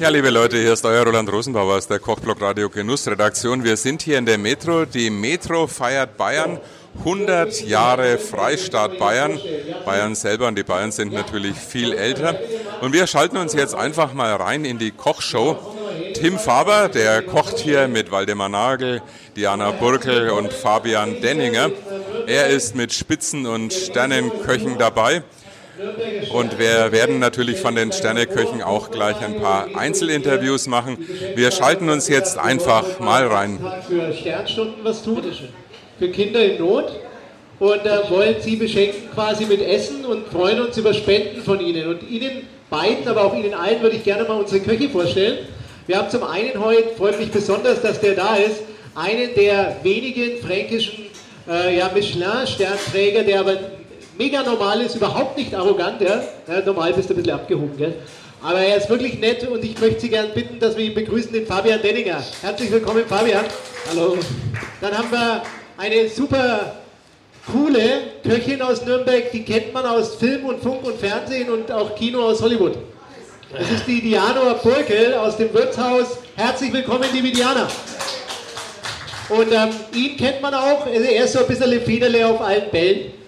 Ja, liebe Leute, hier ist euer Roland Rosenbauer aus der Kochblock Radio Genuss Redaktion. Wir sind hier in der Metro. Die Metro feiert Bayern. 100 Jahre Freistaat Bayern. Bayern selber und die Bayern sind natürlich viel älter. Und wir schalten uns jetzt einfach mal rein in die Kochshow. Tim Faber, der kocht hier mit Waldemar Nagel, Diana Burkel und Fabian Denninger. Er ist mit Spitzen- und Sternenköchen dabei. Und wir werden natürlich von den Sterneköchen auch gleich ein paar Einzelinterviews machen. Wir schalten uns jetzt einfach mal rein. Für Sternstunden was tun. Für Kinder in Not. Und äh, wollen Sie beschenken quasi mit Essen und freuen uns über Spenden von Ihnen. Und Ihnen beiden, aber auch Ihnen allen würde ich gerne mal unsere Köche vorstellen. Wir haben zum einen heute, freut mich besonders, dass der da ist, einen der wenigen fränkischen äh, ja, Michelin-Sternträger, der aber mega normal ist, überhaupt nicht arrogant. Ja? ja normal bist du ein bisschen abgehoben, gell? Aber er ist wirklich nett und ich möchte Sie gerne bitten, dass wir ihn begrüßen, den Fabian Denninger. Herzlich willkommen, Fabian. Hallo. Dann haben wir eine super coole Köchin aus Nürnberg, die kennt man aus Film und Funk und Fernsehen und auch Kino aus Hollywood. Das ist die Diana Burkel aus dem Wirtshaus. Herzlich willkommen, liebe Diana. Und ähm, ihn kennt man auch, er ist so ein bisschen Federle auf allen Bällen.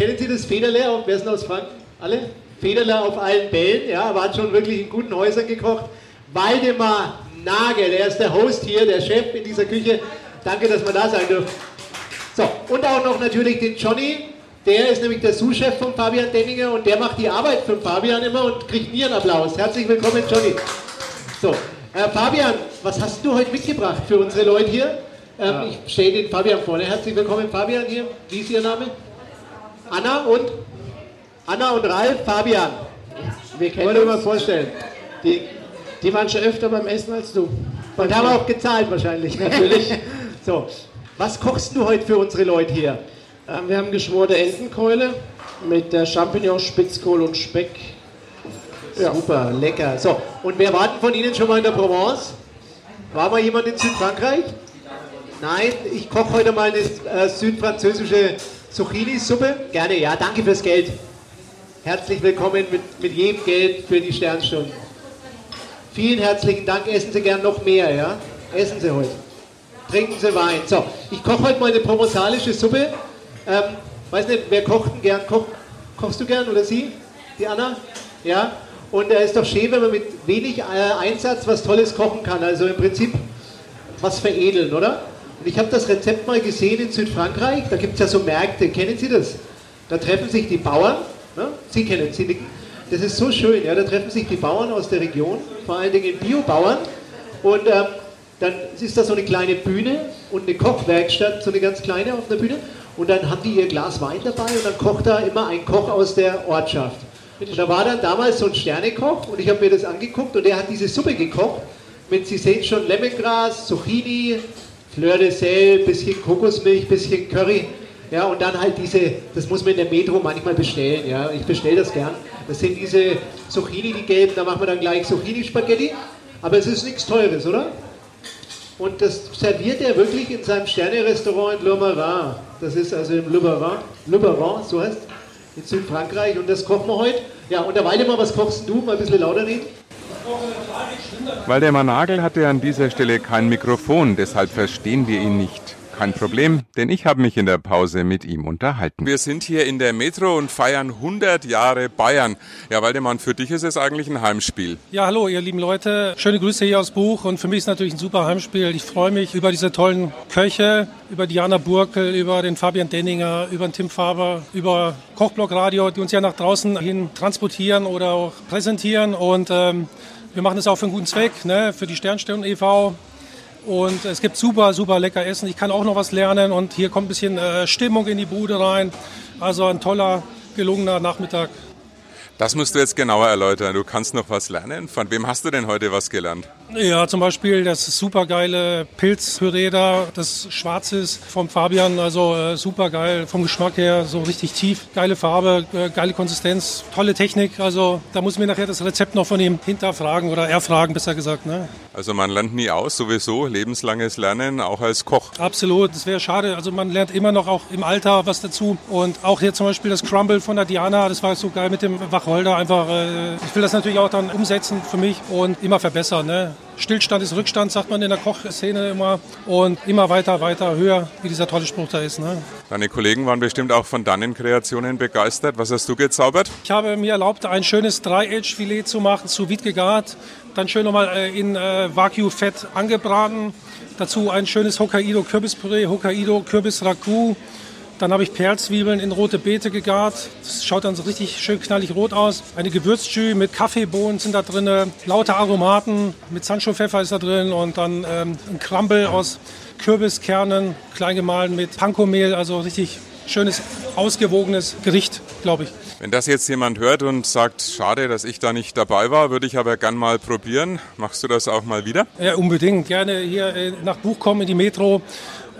Kennen Sie das Federle? Wer ist denn aus Franken? Alle? Federle auf allen Bällen, ja, war schon wirklich in guten Häusern gekocht. Waldemar Nagel, der ist der Host hier, der Chef in dieser Küche. Danke, dass wir da sein dürfen. So, und auch noch natürlich den Johnny, der ist nämlich der Sous-Chef von Fabian Denninger und der macht die Arbeit für Fabian immer und kriegt nie einen Applaus. Herzlich willkommen, Johnny. So, äh, Fabian, was hast du heute mitgebracht für unsere Leute hier? Ähm, ja. Ich stelle den Fabian vorne. Herzlich willkommen, Fabian hier. Wie ist Ihr Name? Anna und? Anna und Ralf, Fabian. Wir kennen Wollen wir mal vorstellen. Die, die waren schon öfter beim Essen als du. Und haben auch gezahlt wahrscheinlich, natürlich. so, was kochst du heute für unsere Leute hier? Ähm, wir haben geschmorte Entenkeule mit der Champignon, Spitzkohl und Speck. Ja. Super, lecker. So, und wer war denn von Ihnen schon mal in der Provence? War mal jemand in Südfrankreich? Nein, ich koche heute mal eine äh, südfranzösische Zucchini-Suppe. Gerne, ja, danke fürs Geld. Herzlich willkommen mit, mit jedem Geld für die Sternstunden. Vielen herzlichen Dank. Essen Sie gern noch mehr, ja? Essen Sie heute. Trinken Sie Wein. So, ich koche heute mal eine provenzalische Suppe. Ähm, weiß nicht, wer kocht denn gern? Koch, kochst du gern oder Sie? Die Anna? Ja? Und er ist doch schön, wenn man mit wenig äh, Einsatz was Tolles kochen kann. Also im Prinzip was veredeln, oder? Und ich habe das Rezept mal gesehen in Südfrankreich. Da gibt es ja so Märkte. Kennen Sie das? Da treffen sich die Bauern. Ne? Sie kennen Sie nicken. Das ist so schön. Ja? Da treffen sich die Bauern aus der Region, vor allen Dingen Biobauern. Und ähm, dann ist da so eine kleine Bühne und eine Kochwerkstatt, so eine ganz kleine auf der Bühne. Und dann haben die ihr Glas Wein dabei und dann kocht da immer ein Koch aus der Ortschaft. Und da war dann damals so ein Sternekoch und ich habe mir das angeguckt und der hat diese Suppe gekocht mit, Sie sehen schon, Lemongras, Zucchini, Fleur de Sel, bisschen Kokosmilch, bisschen Curry. Ja, und dann halt diese, das muss man in der Metro manchmal bestellen. Ja, ich bestelle das gern. Das sind diese Zucchini, die gelben, da machen wir dann gleich Zucchini-Spaghetti. Aber es ist nichts Teures, oder? Und das serviert er wirklich in seinem Sterne-Restaurant in Le Marin. Das ist also im Le Marin, so heißt in Südfrankreich. Und das kochen wir heute. Ja, und der Waldemar, was kochst du? Mal ein bisschen lauter reden. Waldemar Nagel hatte an dieser Stelle kein Mikrofon, deshalb verstehen wir ihn nicht. Kein Problem, denn ich habe mich in der Pause mit ihm unterhalten. Wir sind hier in der Metro und feiern 100 Jahre Bayern. Ja, Waldemann, für dich ist es eigentlich ein Heimspiel. Ja, hallo, ihr lieben Leute. Schöne Grüße hier aus Buch und für mich ist natürlich ein super Heimspiel. Ich freue mich über diese tollen Köche, über Diana Burkel, über den Fabian Denninger, über den Tim Faber, über Kochblock Radio, die uns ja nach draußen hin transportieren oder auch präsentieren und ähm, wir machen das auch für einen guten Zweck, ne, für die Sternstunden e.V. Und es gibt super, super lecker Essen. Ich kann auch noch was lernen und hier kommt ein bisschen äh, Stimmung in die Bude rein. Also ein toller, gelungener Nachmittag. Das musst du jetzt genauer erläutern. Du kannst noch was lernen. Von wem hast du denn heute was gelernt? Ja, zum Beispiel das supergeile Pilzpüree da, das schwarz ist vom Fabian. Also äh, supergeil vom Geschmack her, so richtig tief. Geile Farbe, äh, geile Konsistenz, tolle Technik. Also da muss mir nachher das Rezept noch von ihm hinterfragen oder erfragen, besser gesagt. Ne? Also man lernt nie aus, sowieso lebenslanges Lernen, auch als Koch. Absolut, das wäre schade. Also man lernt immer noch auch im Alter was dazu. Und auch hier zum Beispiel das Crumble von der Diana, das war so geil mit dem Wacholder. Einfach, äh, ich will das natürlich auch dann umsetzen für mich und immer verbessern. Ne? Stillstand ist Rückstand, sagt man in der Kochszene immer. Und immer weiter, weiter, höher, wie dieser tolle Spruch da ist. Ne? Deine Kollegen waren bestimmt auch von deinen Kreationen begeistert. Was hast du gezaubert? Ich habe mir erlaubt, ein schönes Dry-Age-Filet zu machen, zu vide gegart. Dann schön nochmal äh, in äh, Wagyu-Fett angebraten. Dazu ein schönes Hokkaido-Kürbispüree, Hokkaido-Kürbis-Raku. Dann habe ich Perlzwiebeln in rote Beete gegart. Das schaut dann so richtig schön knallig rot aus. Eine Gewürzjü mit Kaffeebohnen sind da drin, lauter Aromaten mit Sancho-Pfeffer ist da drin und dann ähm, ein Crumble aus Kürbiskernen, klein gemahlen mit Panko-Mehl. Also richtig schönes, ausgewogenes Gericht, glaube ich. Wenn das jetzt jemand hört und sagt, schade, dass ich da nicht dabei war, würde ich aber gern mal probieren. Machst du das auch mal wieder? Ja, unbedingt. Gerne hier äh, nach Buch kommen in die Metro.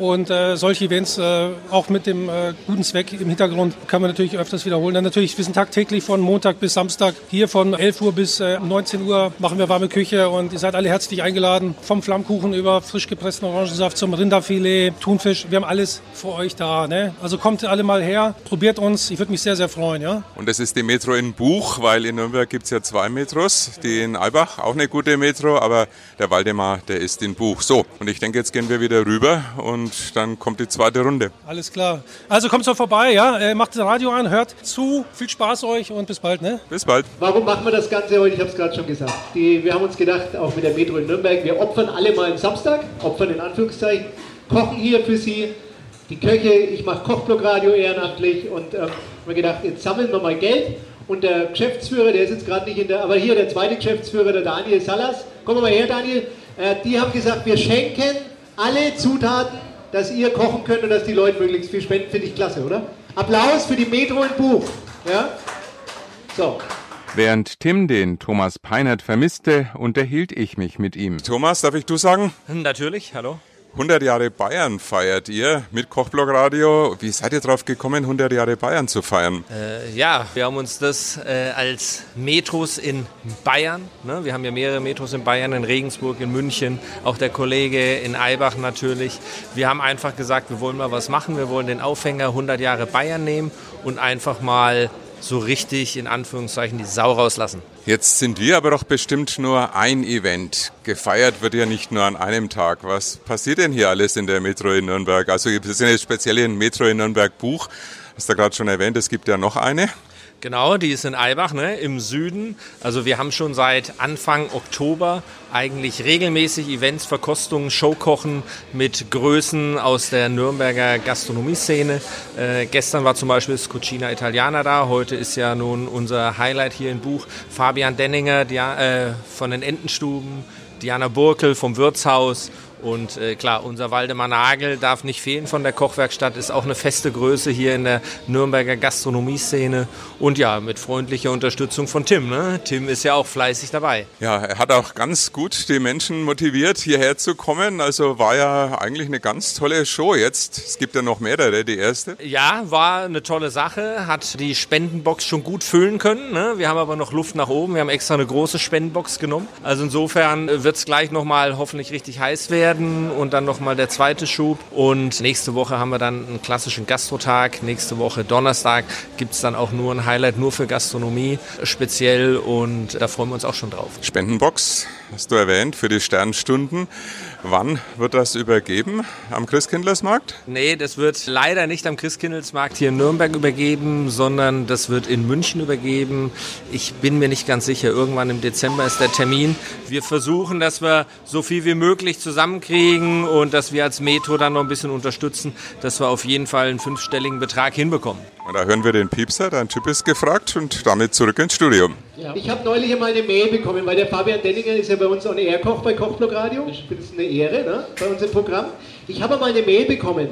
Und äh, solche Events, äh, auch mit dem äh, guten Zweck im Hintergrund, kann man natürlich öfters wiederholen. Dann natürlich, wir sind tagtäglich von Montag bis Samstag hier von 11 Uhr bis 19 äh, Uhr machen wir warme Küche und ihr seid alle herzlich eingeladen. Vom Flammkuchen über frisch gepressten Orangensaft zum Rinderfilet, Thunfisch. Wir haben alles für euch da. Ne? Also kommt alle mal her, probiert uns. Ich würde mich sehr, sehr freuen. Ja? Und es ist die Metro in Buch, weil in Nürnberg gibt es ja zwei Metros. Die in Albach, auch eine gute Metro, aber der Waldemar, der ist in Buch. So, und ich denke, jetzt gehen wir wieder rüber und und dann kommt die zweite Runde. Alles klar. Also kommt so vorbei, ja, äh, macht das Radio an, hört zu, viel Spaß euch und bis bald, ne? Bis bald. Warum machen wir das Ganze heute? Ich habe es gerade schon gesagt. Die, wir haben uns gedacht, auch mit der Metro in Nürnberg, wir opfern alle mal am Samstag, opfern in Anführungszeichen, kochen hier für Sie. Die Köche, ich mache Kochblockradio ehrenamtlich und ähm, haben gedacht, jetzt sammeln wir mal Geld und der Geschäftsführer, der ist jetzt gerade nicht in der, aber hier der zweite Geschäftsführer, der Daniel Salas, komm mal her, Daniel, äh, die haben gesagt, wir schenken alle Zutaten dass ihr kochen könnt und dass die Leute möglichst viel spenden, finde ich klasse, oder? Applaus für die Metro und Buch. Ja? So. Während Tim den Thomas Peinert vermisste, unterhielt ich mich mit ihm. Thomas, darf ich du sagen? Natürlich, hallo. 100 Jahre Bayern feiert ihr mit Kochblock Radio. Wie seid ihr drauf gekommen, 100 Jahre Bayern zu feiern? Äh, ja, wir haben uns das äh, als Metros in Bayern, ne? wir haben ja mehrere Metros in Bayern, in Regensburg, in München, auch der Kollege in Eibach natürlich. Wir haben einfach gesagt, wir wollen mal was machen, wir wollen den Aufhänger 100 Jahre Bayern nehmen und einfach mal so richtig in Anführungszeichen die Sau rauslassen. Jetzt sind wir aber doch bestimmt nur ein Event. Gefeiert wird ja nicht nur an einem Tag. Was passiert denn hier alles in der Metro in Nürnberg? Also wir sind jetzt speziell in Metro in Nürnberg Buch. Hast du gerade schon erwähnt, es gibt ja noch eine. Genau, die ist in Eibach ne, im Süden. Also wir haben schon seit Anfang Oktober eigentlich regelmäßig Events, Verkostungen, Showkochen mit Größen aus der Nürnberger Gastronomieszene. Äh, gestern war zum Beispiel das Cucina Italiana da. Heute ist ja nun unser Highlight hier im Buch Fabian Denninger die, äh, von den Entenstuben, Diana Burkel vom Wirtshaus und äh, klar, unser Waldemar Nagel darf nicht fehlen von der Kochwerkstatt, ist auch eine feste Größe hier in der Nürnberger Gastronomieszene. Und ja, mit freundlicher Unterstützung von Tim. Ne? Tim ist ja auch fleißig dabei. Ja, er hat auch ganz gut die Menschen motiviert, hierher zu kommen. Also war ja eigentlich eine ganz tolle Show jetzt. Es gibt ja noch mehrere, die erste. Ja, war eine tolle Sache. Hat die Spendenbox schon gut füllen können. Ne? Wir haben aber noch Luft nach oben. Wir haben extra eine große Spendenbox genommen. Also insofern wird es gleich nochmal hoffentlich richtig heiß werden werden und dann nochmal der zweite Schub. Und nächste Woche haben wir dann einen klassischen Gastrotag. Nächste Woche Donnerstag gibt es dann auch nur ein Highlight nur für Gastronomie speziell und da freuen wir uns auch schon drauf. Spendenbox hast du erwähnt für die Sternstunden. Wann wird das übergeben? Am Christkindlesmarkt? Nee, das wird leider nicht am Christkindlesmarkt hier in Nürnberg übergeben, sondern das wird in München übergeben. Ich bin mir nicht ganz sicher, irgendwann im Dezember ist der Termin. Wir versuchen, dass wir so viel wie möglich zusammenkriegen und dass wir als Metro dann noch ein bisschen unterstützen, dass wir auf jeden Fall einen fünfstelligen Betrag hinbekommen. Und da hören wir den Piepser, dein Typ ist gefragt und damit zurück ins Studium. Ja. Ich habe neulich einmal eine Mail bekommen, weil der Fabian Denninger ist ja bei uns on Air Koch bei Kochblock Radio. Ich finde es eine Ehre ne, bei uns im Programm. Ich habe mal eine Mail bekommen,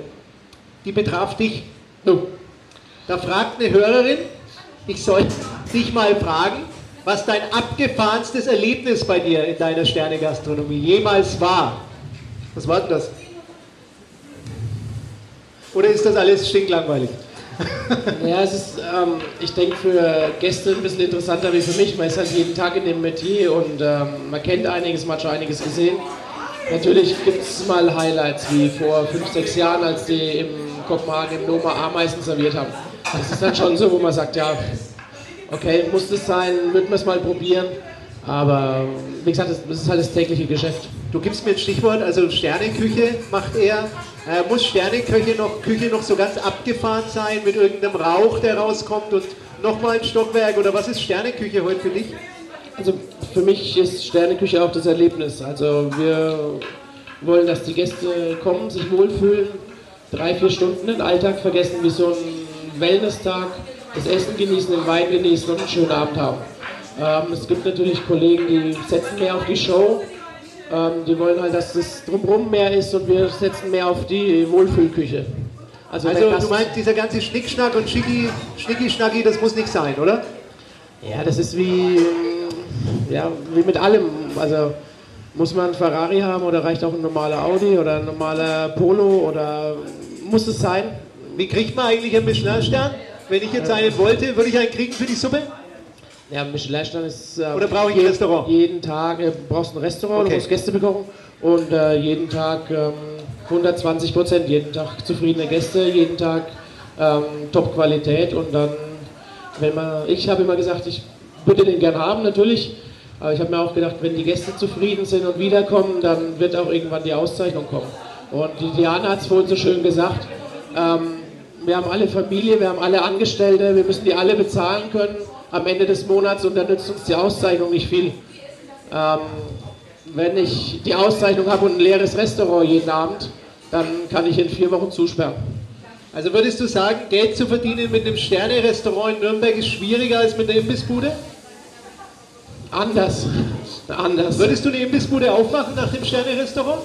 die betraf dich. Da fragt eine Hörerin, ich soll dich mal fragen, was dein abgefahrenstes Erlebnis bei dir in deiner Sternegastronomie jemals war. Was war denn das? Oder ist das alles stinklangweilig? Ja, es ist, ähm, ich denke, für Gäste ein bisschen interessanter wie für mich. Man ist halt jeden Tag in dem Metier und ähm, man kennt einiges, man hat schon einiges gesehen. Natürlich gibt es mal Highlights, wie vor fünf, sechs Jahren, als die im Kopenhagen im Noma Ameisen serviert haben. Das ist dann schon so, wo man sagt, ja, okay, muss das sein, würden wir es mal probieren. Aber wie gesagt, das ist halt das tägliche Geschäft. Du gibst mir ein Stichwort, also Sterneküche macht er. Äh, muss Sterneküche noch, Küche noch so ganz abgefahren sein mit irgendeinem Rauch, der rauskommt und nochmal ein Stockwerk? Oder was ist Sterneküche heute für dich? Also für mich ist Sterneküche auch das Erlebnis. Also wir wollen, dass die Gäste kommen, sich wohlfühlen, drei, vier Stunden den Alltag vergessen, wie so ein Wellness-Tag, das Essen genießen, den Wein genießen und einen schönen Abend haben. Ähm, es gibt natürlich Kollegen, die setzen mehr auf die Show. Ähm, die wollen halt, dass das drumherum mehr ist und wir setzen mehr auf die Wohlfühlküche. Also, also du meinst, dieser ganze Schnickschnack und Schicki, Schnicki-Schnacki, das muss nicht sein, oder? Ja, das ist wie, ja, wie mit allem. Also muss man ein Ferrari haben oder reicht auch ein normaler Audi oder ein normaler Polo oder muss es sein? Wie kriegt man eigentlich einen Michelin-Stern? Wenn ich jetzt einen wollte, würde ich einen kriegen für die Suppe? Ja, Michelin-Stern ist. Äh, Oder brauche ich ein Restaurant? Jeden Tag äh, brauchst du ein Restaurant, okay. du musst Gäste bekochen und äh, jeden Tag ähm, 120 Prozent, jeden Tag zufriedene Gäste, jeden Tag ähm, Top-Qualität und dann, wenn man, ich habe immer gesagt, ich würde den gern haben natürlich, aber ich habe mir auch gedacht, wenn die Gäste zufrieden sind und wiederkommen, dann wird auch irgendwann die Auszeichnung kommen. Und die Diana hat es vorhin so schön gesagt, ähm, wir haben alle Familie, wir haben alle Angestellte, wir müssen die alle bezahlen können am Ende des Monats und dann nützt uns die Auszeichnung nicht viel. Ähm, wenn ich die Auszeichnung habe und ein leeres Restaurant jeden Abend, dann kann ich in vier Wochen zusperren. Also würdest du sagen, Geld zu verdienen mit einem Sterne-Restaurant in Nürnberg ist schwieriger als mit einer Imbissbude? Anders. Anders. Würdest du eine Imbissbude aufmachen nach dem Sterne-Restaurant?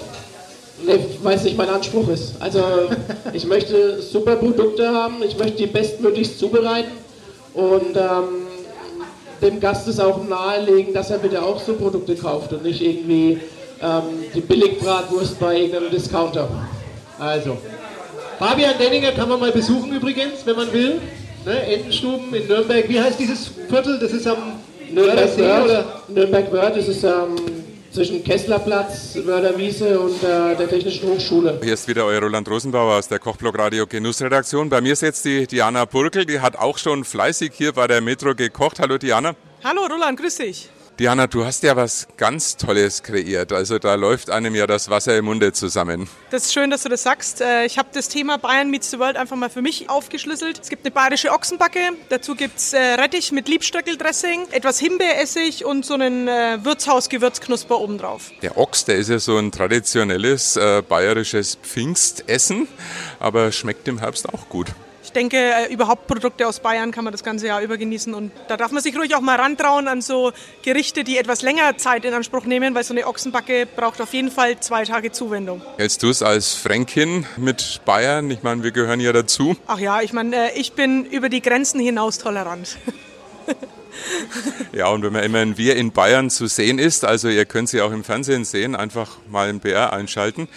Nee, weil es nicht mein Anspruch ist. Also ich möchte super Produkte haben, ich möchte die bestmöglichst zubereiten und ähm, dem Gast es auch nahelegen, dass er bitte auch so Produkte kauft und nicht irgendwie ähm, die Billigbratwurst bei irgendeinem Discounter. Also, Fabian Denninger kann man mal besuchen übrigens, wenn man will. Ne? Entenstuben in Nürnberg. Wie heißt dieses Viertel? Das ist am Nürnberg Wörth. Nürnberg Wörth, das ist am ähm, zwischen Kesslerplatz, Mörderwiese und äh, der Technischen Hochschule. Hier ist wieder euer Roland Rosenbauer aus der Kochblog Radio Genussredaktion. Bei mir ist jetzt die Diana Burkel, die hat auch schon fleißig hier bei der Metro gekocht. Hallo Diana. Hallo Roland, grüß dich. Diana, du hast ja was ganz Tolles kreiert. Also da läuft einem ja das Wasser im Munde zusammen. Das ist schön, dass du das sagst. Äh, ich habe das Thema Bayern Meets the World einfach mal für mich aufgeschlüsselt. Es gibt eine bayerische Ochsenbacke, dazu gibt es äh, Rettich mit Liebstöckeldressing, etwas Himbeeressig und so einen äh, Wirtshaus-Gewürzknusper obendrauf. Der Ochs, der ist ja so ein traditionelles äh, bayerisches Pfingstessen, aber schmeckt im Herbst auch gut denke, äh, überhaupt Produkte aus Bayern kann man das ganze Jahr über genießen. Und da darf man sich ruhig auch mal rantrauen an so Gerichte, die etwas länger Zeit in Anspruch nehmen, weil so eine Ochsenbacke braucht auf jeden Fall zwei Tage Zuwendung. Hältst du es als Fränkin mit Bayern? Ich meine, wir gehören ja dazu. Ach ja, ich meine, äh, ich bin über die Grenzen hinaus tolerant. Ja, und wenn man immer ein Wir in Bayern zu sehen ist, also ihr könnt sie auch im Fernsehen sehen, einfach mal ein BR einschalten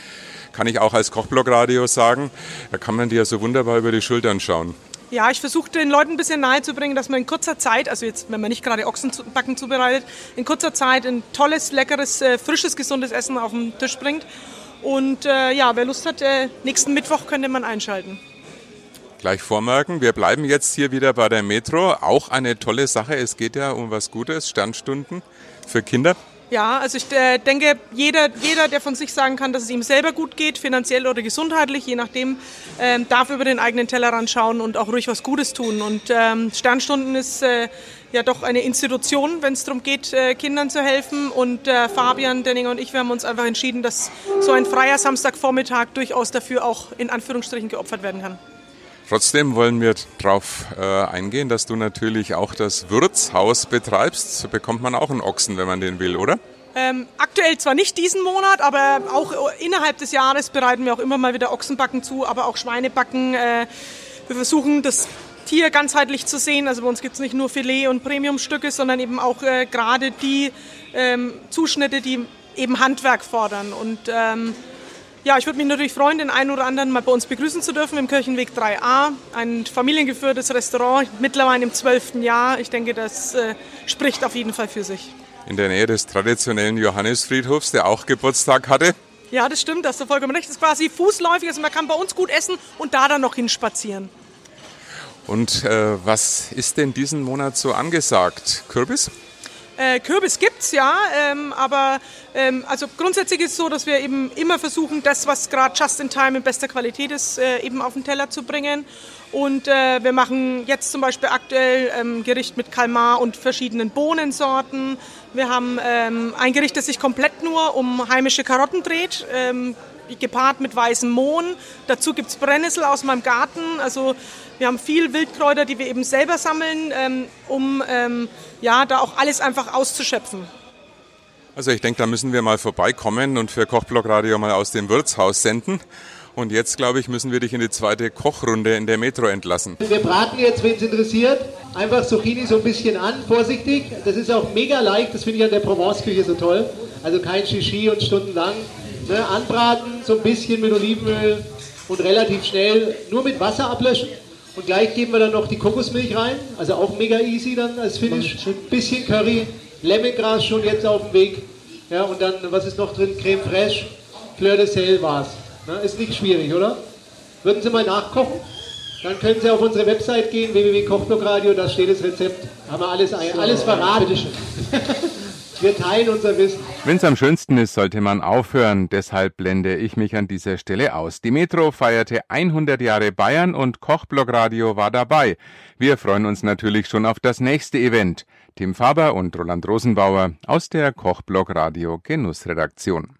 kann ich auch als Kochblogradio sagen. Da kann man dir so wunderbar über die Schultern schauen. Ja, ich versuche den Leuten ein bisschen nahezubringen, dass man in kurzer Zeit, also jetzt, wenn man nicht gerade Ochsenbacken zubereitet, in kurzer Zeit ein tolles, leckeres, äh, frisches, gesundes Essen auf den Tisch bringt. Und äh, ja, wer Lust hat, äh, nächsten Mittwoch könnte man einschalten. Gleich vormerken, wir bleiben jetzt hier wieder bei der Metro. Auch eine tolle Sache, es geht ja um was Gutes, Sternstunden für Kinder. Ja, also ich äh, denke, jeder, jeder, der von sich sagen kann, dass es ihm selber gut geht, finanziell oder gesundheitlich, je nachdem, ähm, darf über den eigenen Tellerrand schauen und auch ruhig was Gutes tun. Und ähm, Sternstunden ist äh, ja doch eine Institution, wenn es darum geht, äh, Kindern zu helfen. Und äh, Fabian, Denninger und ich, wir haben uns einfach entschieden, dass so ein freier Samstagvormittag durchaus dafür auch in Anführungsstrichen geopfert werden kann. Trotzdem wollen wir darauf äh, eingehen, dass du natürlich auch das Wirtshaus betreibst. So bekommt man auch einen Ochsen, wenn man den will, oder? Ähm, aktuell zwar nicht diesen Monat, aber auch innerhalb des Jahres bereiten wir auch immer mal wieder Ochsenbacken zu, aber auch Schweinebacken. Äh, wir versuchen das Tier ganzheitlich zu sehen. Also bei uns gibt es nicht nur Filet und Premiumstücke, sondern eben auch äh, gerade die ähm, Zuschnitte, die eben Handwerk fordern. Und ähm, Ja, ich würde mich natürlich freuen, den einen oder anderen mal bei uns begrüßen zu dürfen im Kirchenweg 3a. Ein familiengeführtes Restaurant, mittlerweile im zwölften Jahr. Ich denke, das äh, spricht auf jeden Fall für sich. In der Nähe des traditionellen Johannesfriedhofs, der auch Geburtstag hatte. Ja, das stimmt, das ist vollkommen recht. Das ist quasi fußläufig, also man kann bei uns gut essen und da dann noch hinspazieren. Und äh, was ist denn diesen Monat so angesagt? Kürbis? Äh, Kürbis gibt's ja, ähm, aber ähm, also grundsätzlich ist es so, dass wir eben immer versuchen, das, was gerade just in time in bester Qualität ist, äh, eben auf den Teller zu bringen. Und äh, wir machen jetzt zum Beispiel aktuell ähm, Gericht mit Kalmar und verschiedenen Bohnensorten. Wir haben ähm, ein Gericht, das sich komplett nur um heimische Karotten dreht. Ähm, gepaart mit weißem Mohn. Dazu gibt es Brennnessel aus meinem Garten. Also wir haben viel Wildkräuter, die wir eben selber sammeln, ähm, um ähm, ja, da auch alles einfach auszuschöpfen. Also ich denke, da müssen wir mal vorbeikommen und für Kochblock Radio mal aus dem Wirtshaus senden. Und jetzt, glaube ich, müssen wir dich in die zweite Kochrunde in der Metro entlassen. Wir braten jetzt, wenn es interessiert, einfach Zucchini so ein bisschen an, vorsichtig. Das ist auch mega leicht, das finde ich an der Provence-Küche so toll. Also kein Shishi und stundenlang. Ne, anbraten, so ein bisschen mit Olivenöl und relativ schnell nur mit Wasser ablöschen. Und gleich geben wir dann noch die Kokosmilch rein, also auch mega easy dann als Finish. Ein bisschen Curry, Lemongras schon jetzt auf dem Weg. Ja, und dann, was ist noch drin? Creme fraiche, Fleur de Sel war's. Ne, ist nicht schwierig, oder? Würden Sie mal nachkochen? Dann können Sie auf unsere Website gehen, www.kochblockradio, da steht das Rezept. Haben wir alles, alles verraten. Wir teilen unser Wissen. Wenn es am schönsten ist, sollte man aufhören. Deshalb blende ich mich an dieser Stelle aus. Die Metro feierte 100 Jahre Bayern und Kochblock Radio war dabei. Wir freuen uns natürlich schon auf das nächste Event. Tim Faber und Roland Rosenbauer aus der Kochblock Radio Genussredaktion.